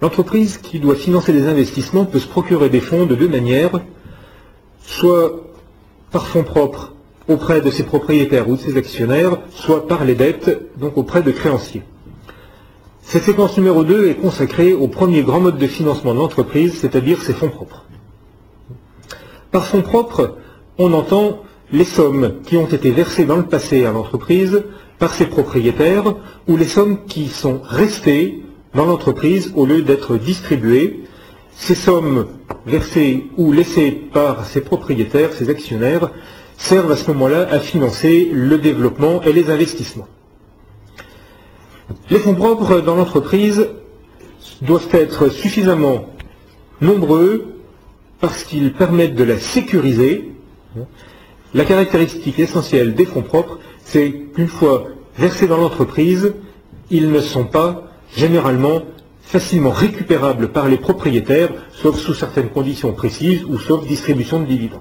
L'entreprise qui doit financer des investissements peut se procurer des fonds de deux manières, soit par fonds propres auprès de ses propriétaires ou de ses actionnaires, soit par les dettes, donc auprès de créanciers. Cette séquence numéro 2 est consacrée au premier grand mode de financement de l'entreprise, c'est-à-dire ses fonds propres. Par fonds propres, on entend les sommes qui ont été versées dans le passé à l'entreprise par ses propriétaires ou les sommes qui sont restées dans l'entreprise au lieu d'être distribuées. Ces sommes versées ou laissées par ses propriétaires, ses actionnaires, servent à ce moment-là à financer le développement et les investissements. Les fonds propres dans l'entreprise doivent être suffisamment nombreux parce qu'ils permettent de la sécuriser. La caractéristique essentielle des fonds propres, c'est qu'une fois versés dans l'entreprise, ils ne sont pas généralement facilement récupérables par les propriétaires, sauf sous certaines conditions précises ou sauf distribution de dividendes.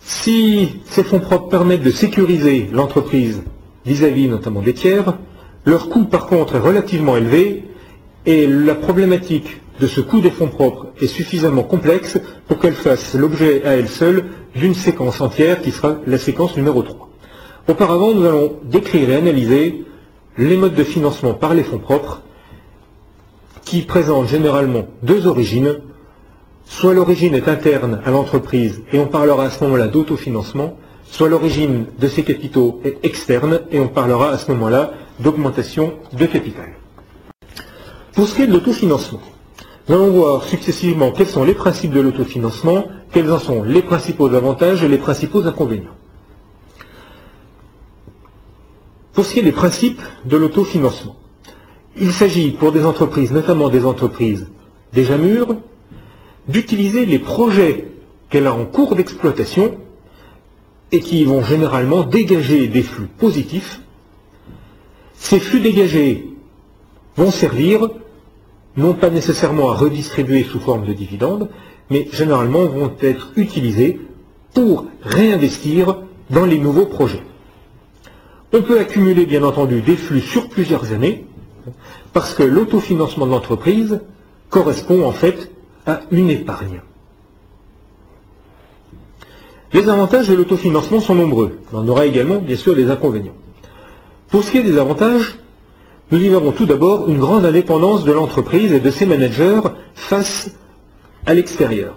Si ces fonds propres permettent de sécuriser l'entreprise vis-à-vis notamment des tiers, leur coût par contre est relativement élevé et la problématique de ce coût des fonds propres est suffisamment complexe pour qu'elle fasse l'objet à elle seule d'une séquence entière qui sera la séquence numéro 3. Auparavant, nous allons décrire et analyser les modes de financement par les fonds propres qui présentent généralement deux origines. Soit l'origine est interne à l'entreprise et on parlera à ce moment-là d'autofinancement, soit l'origine de ces capitaux est externe et on parlera à ce moment-là d'augmentation de capital. Pour ce qui est de l'autofinancement, nous allons voir successivement quels sont les principes de l'autofinancement, quels en sont les principaux avantages et les principaux inconvénients. Des principes de l'autofinancement, il s'agit pour des entreprises, notamment des entreprises déjà mûres, d'utiliser les projets qu'elle a en cours d'exploitation et qui vont généralement dégager des flux positifs. Ces flux dégagés vont servir non pas nécessairement à redistribuer sous forme de dividendes, mais généralement vont être utilisés pour réinvestir dans les nouveaux projets. On peut accumuler bien entendu des flux sur plusieurs années, parce que l'autofinancement de l'entreprise correspond en fait à une épargne. Les avantages de l'autofinancement sont nombreux. On aura également, bien sûr, des inconvénients. Pour ce qui est des avantages, nous y verrons tout d'abord une grande indépendance de l'entreprise et de ses managers face à l'extérieur,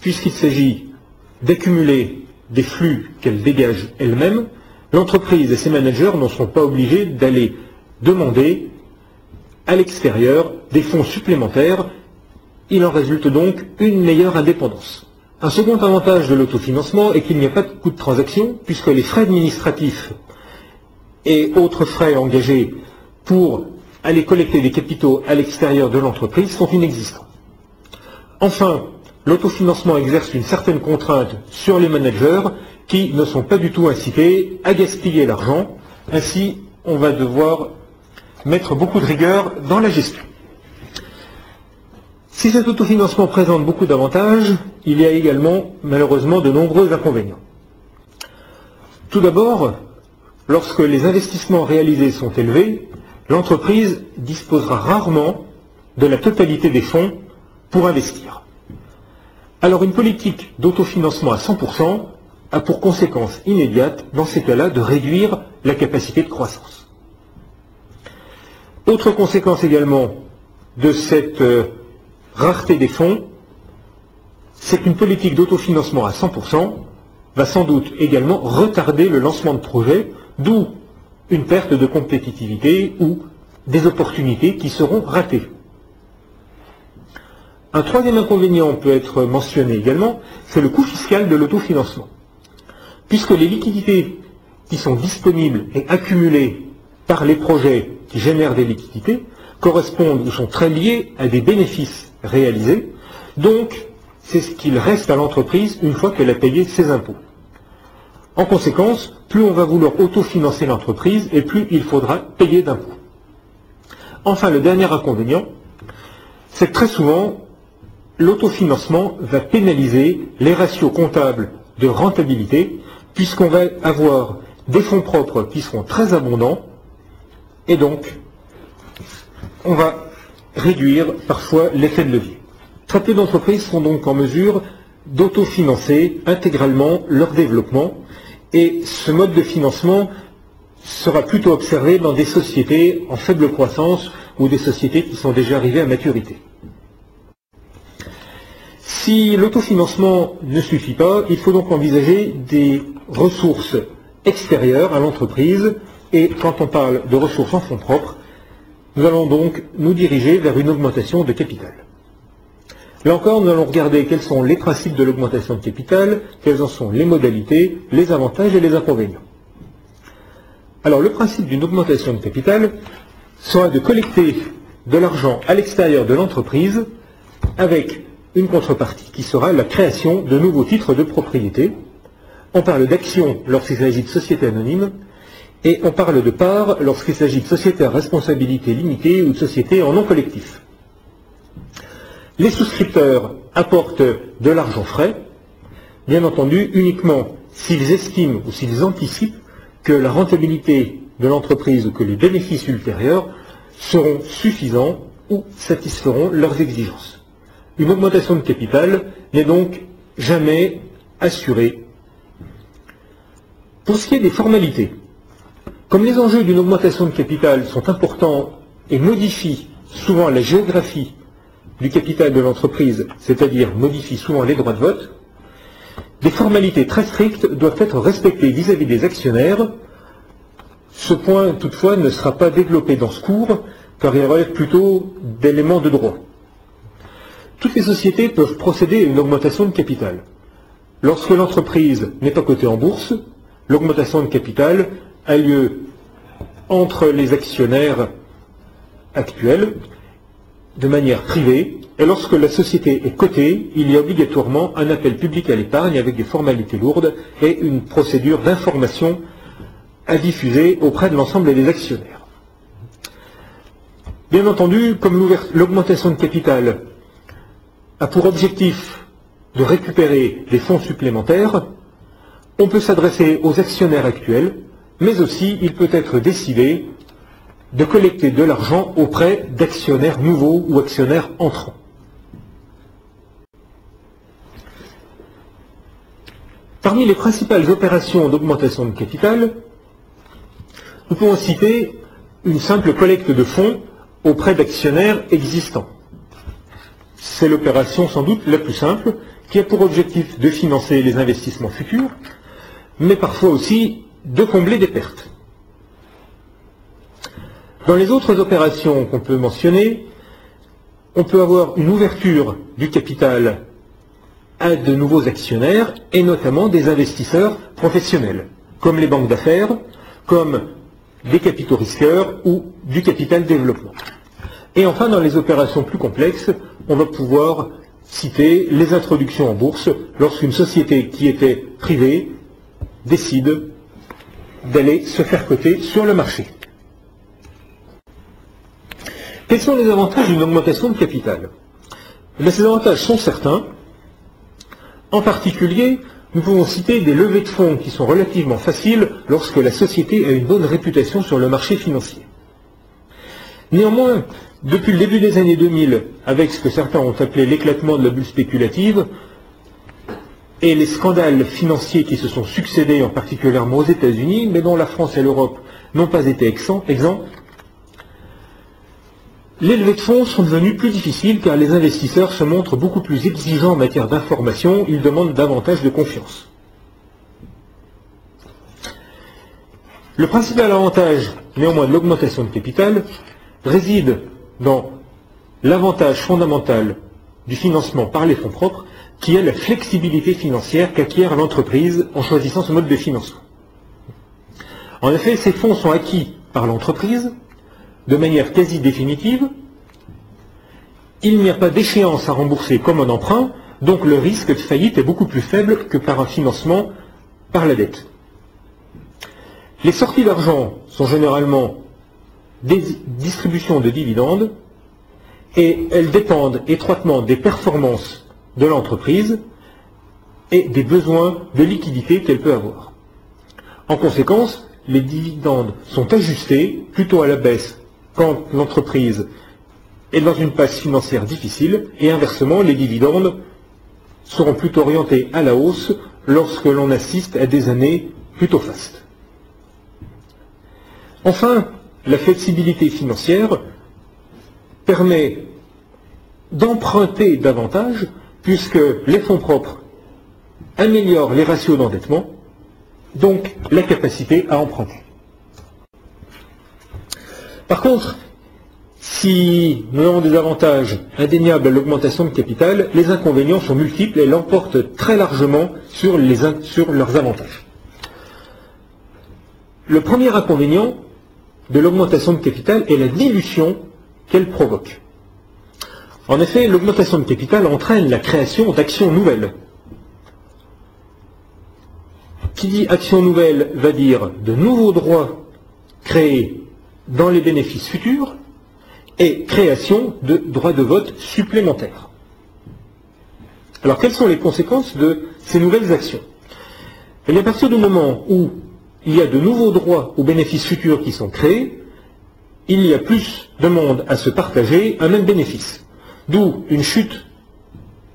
puisqu'il s'agit d'accumuler des flux qu'elle dégage elle-même, l'entreprise et ses managers n'en sont pas obligés d'aller demander à l'extérieur des fonds supplémentaires. Il en résulte donc une meilleure indépendance. Un second avantage de l'autofinancement est qu'il n'y a pas de coût de transaction, puisque les frais administratifs et autres frais engagés pour aller collecter des capitaux à l'extérieur de l'entreprise sont inexistants. Enfin, l'autofinancement exerce une certaine contrainte sur les managers qui ne sont pas du tout incités à gaspiller l'argent. Ainsi, on va devoir mettre beaucoup de rigueur dans la gestion. Si cet autofinancement présente beaucoup d'avantages, il y a également malheureusement de nombreux inconvénients. Tout d'abord, lorsque les investissements réalisés sont élevés, l'entreprise disposera rarement de la totalité des fonds pour investir. Alors une politique d'autofinancement à 100% a pour conséquence immédiate, dans ces cas-là, de réduire la capacité de croissance. Autre conséquence également de cette euh, rareté des fonds, c'est qu'une politique d'autofinancement à 100% va sans doute également retarder le lancement de projets, d'où une perte de compétitivité ou des opportunités qui seront ratées. Un troisième inconvénient peut être mentionné également, c'est le coût fiscal de l'autofinancement. Puisque les liquidités qui sont disponibles et accumulées par les projets qui génèrent des liquidités correspondent ou sont très liées à des bénéfices réalisés, donc c'est ce qu'il reste à l'entreprise une fois qu'elle a payé ses impôts. En conséquence, plus on va vouloir autofinancer l'entreprise et plus il faudra payer d'impôts. Enfin, le dernier inconvénient, c'est que très souvent, l'autofinancement va pénaliser les ratios comptables de rentabilité, puisqu'on va avoir des fonds propres qui seront très abondants, et donc on va réduire parfois l'effet de levier. Très peu d'entreprises sont donc en mesure d'autofinancer intégralement leur développement et ce mode de financement sera plutôt observé dans des sociétés en faible croissance ou des sociétés qui sont déjà arrivées à maturité. Si l'autofinancement ne suffit pas, il faut donc envisager des ressources extérieures à l'entreprise et quand on parle de ressources en fonds propres, nous allons donc nous diriger vers une augmentation de capital. Là encore, nous allons regarder quels sont les principes de l'augmentation de capital, quelles en sont les modalités, les avantages et les inconvénients. Alors le principe d'une augmentation de capital sera de collecter de l'argent à l'extérieur de l'entreprise avec une contrepartie qui sera la création de nouveaux titres de propriété. On parle d'actions lorsqu'il s'agit de sociétés anonymes et on parle de parts lorsqu'il s'agit de sociétés à responsabilité limitée ou de sociétés en non collectif. Les souscripteurs apportent de l'argent frais, bien entendu uniquement s'ils estiment ou s'ils anticipent que la rentabilité de l'entreprise ou que les bénéfices ultérieurs seront suffisants ou satisferont leurs exigences. Une augmentation de capital n'est donc jamais assurée. Pour ce qui est des formalités, comme les enjeux d'une augmentation de capital sont importants et modifient souvent la géographie du capital de l'entreprise, c'est-à-dire modifie souvent les droits de vote, des formalités très strictes doivent être respectées vis-à-vis des actionnaires. Ce point, toutefois, ne sera pas développé dans ce cours, car il relève plutôt d'éléments de droit. Toutes les sociétés peuvent procéder à une augmentation de capital. Lorsque l'entreprise n'est pas cotée en bourse, l'augmentation de capital a lieu entre les actionnaires actuels de manière privée, et lorsque la société est cotée, il y a obligatoirement un appel public à l'épargne avec des formalités lourdes et une procédure d'information à diffuser auprès de l'ensemble des actionnaires. Bien entendu, comme l'augmentation de capital a pour objectif de récupérer des fonds supplémentaires, on peut s'adresser aux actionnaires actuels, mais aussi il peut être décidé de collecter de l'argent auprès d'actionnaires nouveaux ou actionnaires entrants. Parmi les principales opérations d'augmentation de capital, nous pouvons citer une simple collecte de fonds auprès d'actionnaires existants. C'est l'opération sans doute la plus simple, qui a pour objectif de financer les investissements futurs, mais parfois aussi de combler des pertes. Dans les autres opérations qu'on peut mentionner, on peut avoir une ouverture du capital à de nouveaux actionnaires et notamment des investisseurs professionnels, comme les banques d'affaires, comme des capitaux risqueurs ou du capital développement. Et enfin, dans les opérations plus complexes, on va pouvoir citer les introductions en bourse lorsqu'une société qui était privée décide d'aller se faire coter sur le marché. Quels sont les avantages d'une augmentation de capital? Eh Ces avantages sont certains. En particulier, nous pouvons citer des levées de fonds qui sont relativement faciles lorsque la société a une bonne réputation sur le marché financier. Néanmoins, depuis le début des années 2000, avec ce que certains ont appelé l'éclatement de la bulle spéculative, et les scandales financiers qui se sont succédés, en particulièrement aux États-Unis, mais dont la France et l'Europe n'ont pas été exempts, les levées de fonds sont devenues plus difficiles car les investisseurs se montrent beaucoup plus exigeants en matière d'information, ils demandent davantage de confiance. Le principal avantage, néanmoins, de l'augmentation de capital réside dans l'avantage fondamental du financement par les fonds propres, qui est la flexibilité financière qu'acquiert l'entreprise en choisissant ce mode de financement. En effet, ces fonds sont acquis par l'entreprise de manière quasi définitive, il n'y a pas d'échéance à rembourser comme un emprunt, donc le risque de faillite est beaucoup plus faible que par un financement par la dette. Les sorties d'argent sont généralement des distributions de dividendes et elles dépendent étroitement des performances de l'entreprise et des besoins de liquidité qu'elle peut avoir. En conséquence, les dividendes sont ajustés plutôt à la baisse quand l'entreprise est dans une passe financière difficile, et inversement, les dividendes seront plutôt orientés à la hausse lorsque l'on assiste à des années plutôt fastes. Enfin, la flexibilité financière permet d'emprunter davantage puisque les fonds propres améliorent les ratios d'endettement, donc la capacité à emprunter. Par contre, si nous avons des avantages indéniables à l'augmentation de capital, les inconvénients sont multiples et l'emportent très largement sur, sur leurs avantages. Le premier inconvénient de l'augmentation de capital est la dilution qu'elle provoque. En effet, l'augmentation de capital entraîne la création d'actions nouvelles. Qui dit action nouvelle va dire de nouveaux droits créés dans les bénéfices futurs et création de droits de vote supplémentaires. Alors quelles sont les conséquences de ces nouvelles actions? Eh à partir du moment où il y a de nouveaux droits aux bénéfices futurs qui sont créés, il y a plus de monde à se partager un même bénéfice. D'où une chute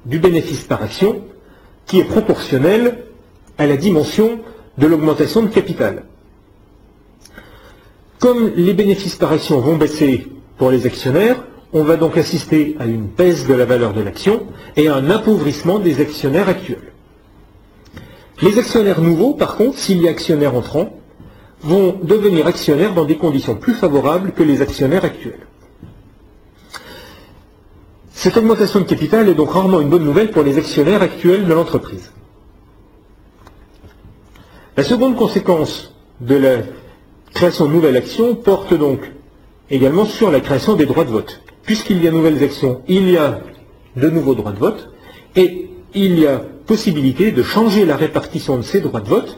du bénéfice par action qui est proportionnelle à la dimension de l'augmentation de capital. Comme les bénéfices par action vont baisser pour les actionnaires, on va donc assister à une baisse de la valeur de l'action et à un appauvrissement des actionnaires actuels. Les actionnaires nouveaux, par contre, s'il y a actionnaires entrants, vont devenir actionnaires dans des conditions plus favorables que les actionnaires actuels. Cette augmentation de capital est donc rarement une bonne nouvelle pour les actionnaires actuels de l'entreprise. La seconde conséquence de la création de nouvelles actions porte donc également sur la création des droits de vote. Puisqu'il y a nouvelles actions, il y a de nouveaux droits de vote, et il y a possibilité de changer la répartition de ces droits de vote,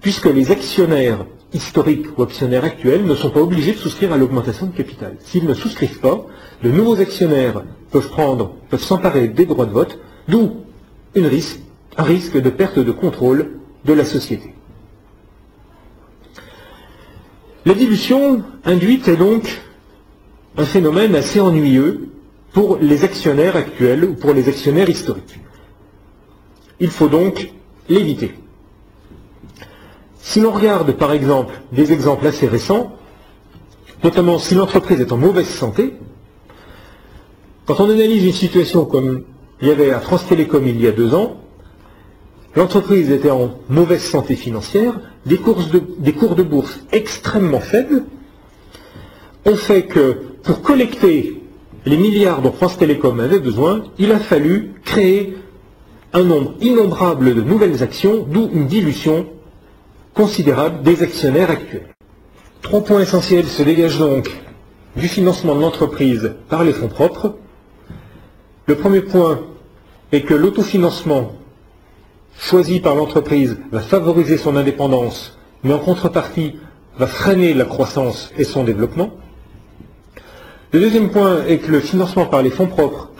puisque les actionnaires historiques ou actionnaires actuels ne sont pas obligés de souscrire à l'augmentation de capital. S'ils ne souscrivent pas, de nouveaux actionnaires peuvent prendre, peuvent s'emparer des droits de vote, d'où un risque de perte de contrôle de la société. La dilution induite est donc un phénomène assez ennuyeux pour les actionnaires actuels ou pour les actionnaires historiques. Il faut donc l'éviter. Si l'on regarde par exemple des exemples assez récents, notamment si l'entreprise est en mauvaise santé, quand on analyse une situation comme il y avait à France Télécom il y a deux ans, l'entreprise était en mauvaise santé financière, des, cours de bourse extrêmement faibles ont fait que pour collecter les milliards dont France Télécom avait besoin, il a fallu créer un nombre innombrable de nouvelles actions, d'où une dilution considérable des actionnaires actuels. Trois points essentiels se dégagent donc du financement de l'entreprise par les fonds propres. Le premier point est que l'autofinancement choisi par l'entreprise va favoriser son indépendance, mais en contrepartie va freiner la croissance et son développement. Le deuxième point est que le financement par les fonds propres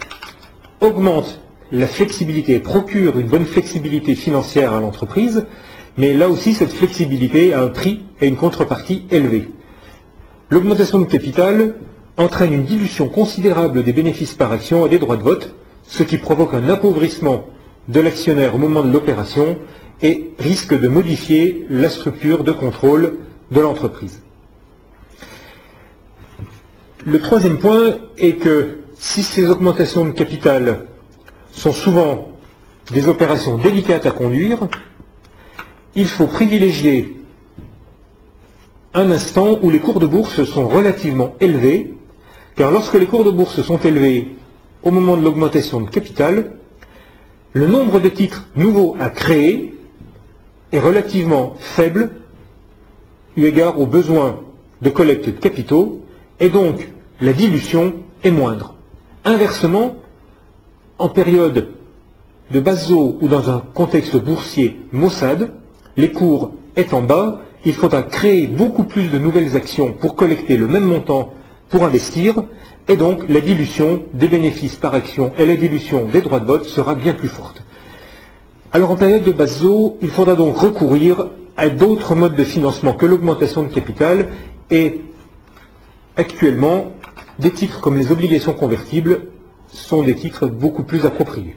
augmente la flexibilité procure une bonne flexibilité financière à l'entreprise, mais là aussi cette flexibilité a un prix et une contrepartie élevée. L'augmentation de capital entraîne une dilution considérable des bénéfices par action et des droits de vote, ce qui provoque un appauvrissement de l'actionnaire au moment de l'opération et risque de modifier la structure de contrôle de l'entreprise. Le troisième point est que si ces augmentations de capital sont souvent des opérations délicates à conduire, il faut privilégier un instant où les cours de bourse sont relativement élevés, car lorsque les cours de bourse sont élevés au moment de l'augmentation de capital, le nombre de titres nouveaux à créer est relativement faible eu égard aux besoins de collecte de capitaux, et donc la dilution est moindre. Inversement, en période de basse eau ou dans un contexte boursier maussade, les cours étant bas, il faudra créer beaucoup plus de nouvelles actions pour collecter le même montant pour investir, et donc la dilution des bénéfices par action et la dilution des droits de vote sera bien plus forte. Alors en période de basse eau, il faudra donc recourir à d'autres modes de financement que l'augmentation de capital, et actuellement, des titres comme les obligations convertibles sont des titres beaucoup plus appropriés.